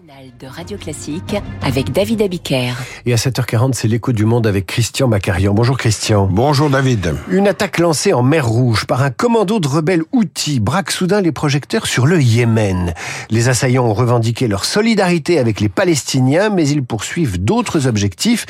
matinale de Radio Classique avec David Abiker. Et à 7h40, c'est l'écho du monde avec Christian Macarian. Bonjour Christian. Bonjour David. Une attaque lancée en mer Rouge par un commando de rebelles outils braque soudain les projecteurs sur le Yémen. Les assaillants ont revendiqué leur solidarité avec les Palestiniens, mais ils poursuivent d'autres objectifs.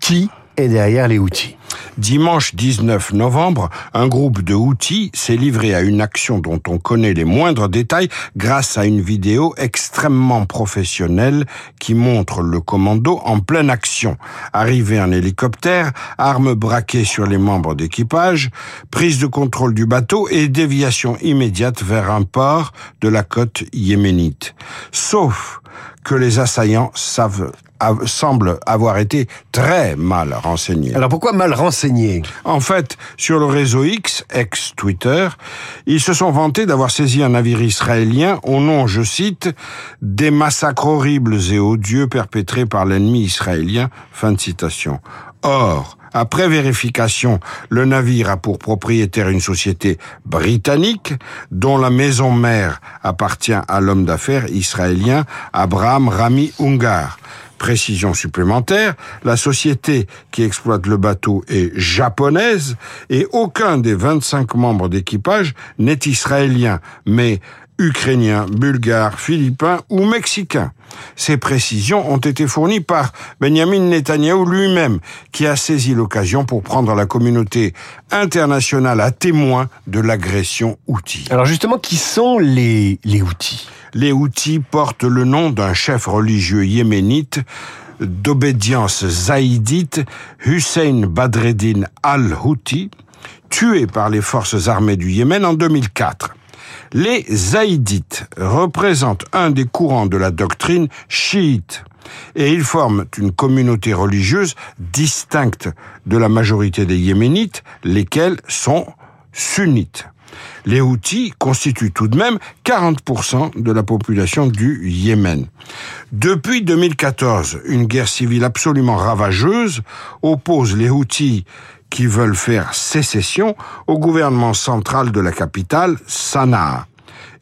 Qui est derrière les outils Dimanche 19 novembre, un groupe de outils s'est livré à une action dont on connaît les moindres détails grâce à une vidéo extrêmement professionnelle qui montre le commando en pleine action. Arrivé en hélicoptère, armes braquées sur les membres d'équipage, prise de contrôle du bateau et déviation immédiate vers un port de la côte yéménite. Sauf que les assaillants savent semble avoir été très mal renseigné. Alors pourquoi mal renseigné? En fait, sur le réseau X, ex-Twitter, ils se sont vantés d'avoir saisi un navire israélien au nom, je cite, des massacres horribles et odieux perpétrés par l'ennemi israélien. Fin de citation. Or, après vérification, le navire a pour propriétaire une société britannique dont la maison mère appartient à l'homme d'affaires israélien Abraham Rami Ungar. Précision supplémentaire, la société qui exploite le bateau est japonaise et aucun des 25 membres d'équipage n'est israélien, mais ukrainien, bulgare, philippin ou mexicain. Ces précisions ont été fournies par Benjamin Netanyahu lui-même, qui a saisi l'occasion pour prendre la communauté internationale à témoin de l'agression Houthi. Alors justement, qui sont les, les Houthis? Les Houthis portent le nom d'un chef religieux yéménite d'obédience zaïdite, Hussein Badreddin al-Houthi, tué par les forces armées du Yémen en 2004. Les zaïdites représentent un des courants de la doctrine chiite et ils forment une communauté religieuse distincte de la majorité des yéménites, lesquels sont sunnites. Les Houthis constituent tout de même 40% de la population du Yémen. Depuis 2014, une guerre civile absolument ravageuse oppose les Houthis qui veulent faire sécession au gouvernement central de la capitale, Sanaa.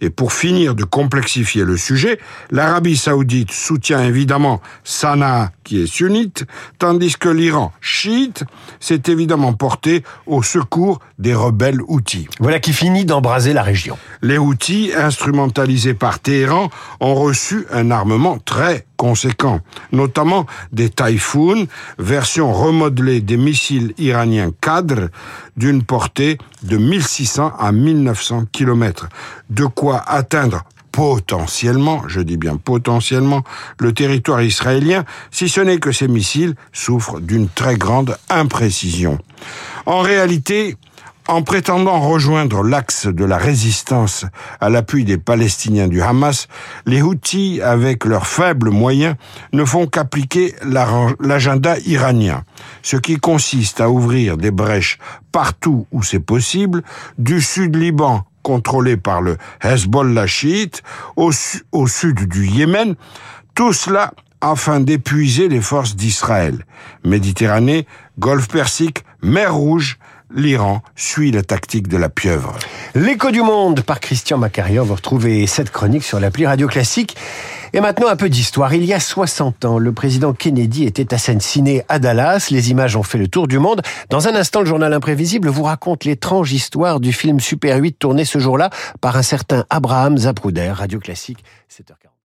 Et pour finir de complexifier le sujet, l'Arabie saoudite soutient évidemment Sanaa, qui est sunnite, tandis que l'Iran, chiite, s'est évidemment porté au secours des rebelles Houthis. Voilà qui finit d'embraser la région. Les Houthis, instrumentalisés par Téhéran, ont reçu un armement très conséquent, notamment des Typhoon, version remodelée des missiles iraniens cadres d'une portée de 1600 à 1900 km. De quoi atteindre potentiellement, je dis bien potentiellement, le territoire israélien, si ce n'est que ces missiles souffrent d'une très grande imprécision. En réalité, en prétendant rejoindre l'axe de la résistance à l'appui des Palestiniens du Hamas, les Houthis, avec leurs faibles moyens, ne font qu'appliquer l'agenda iranien, ce qui consiste à ouvrir des brèches partout où c'est possible, du sud Liban contrôlé par le Hezbollah chiite, au, au sud du Yémen, tout cela afin d'épuiser les forces d'Israël. Méditerranée, Golfe Persique, mer Rouge, l'Iran suit la tactique de la pieuvre. L'écho du monde par Christian Macarian. Vous retrouvez cette chronique sur l'appli Radio Classique. Et maintenant un peu d'histoire. Il y a 60 ans, le président Kennedy était assassiné à Dallas. Les images ont fait le tour du monde. Dans un instant, le journal imprévisible vous raconte l'étrange histoire du film Super 8 tourné ce jour-là par un certain Abraham Zapruder. Radio Classique, 7h40.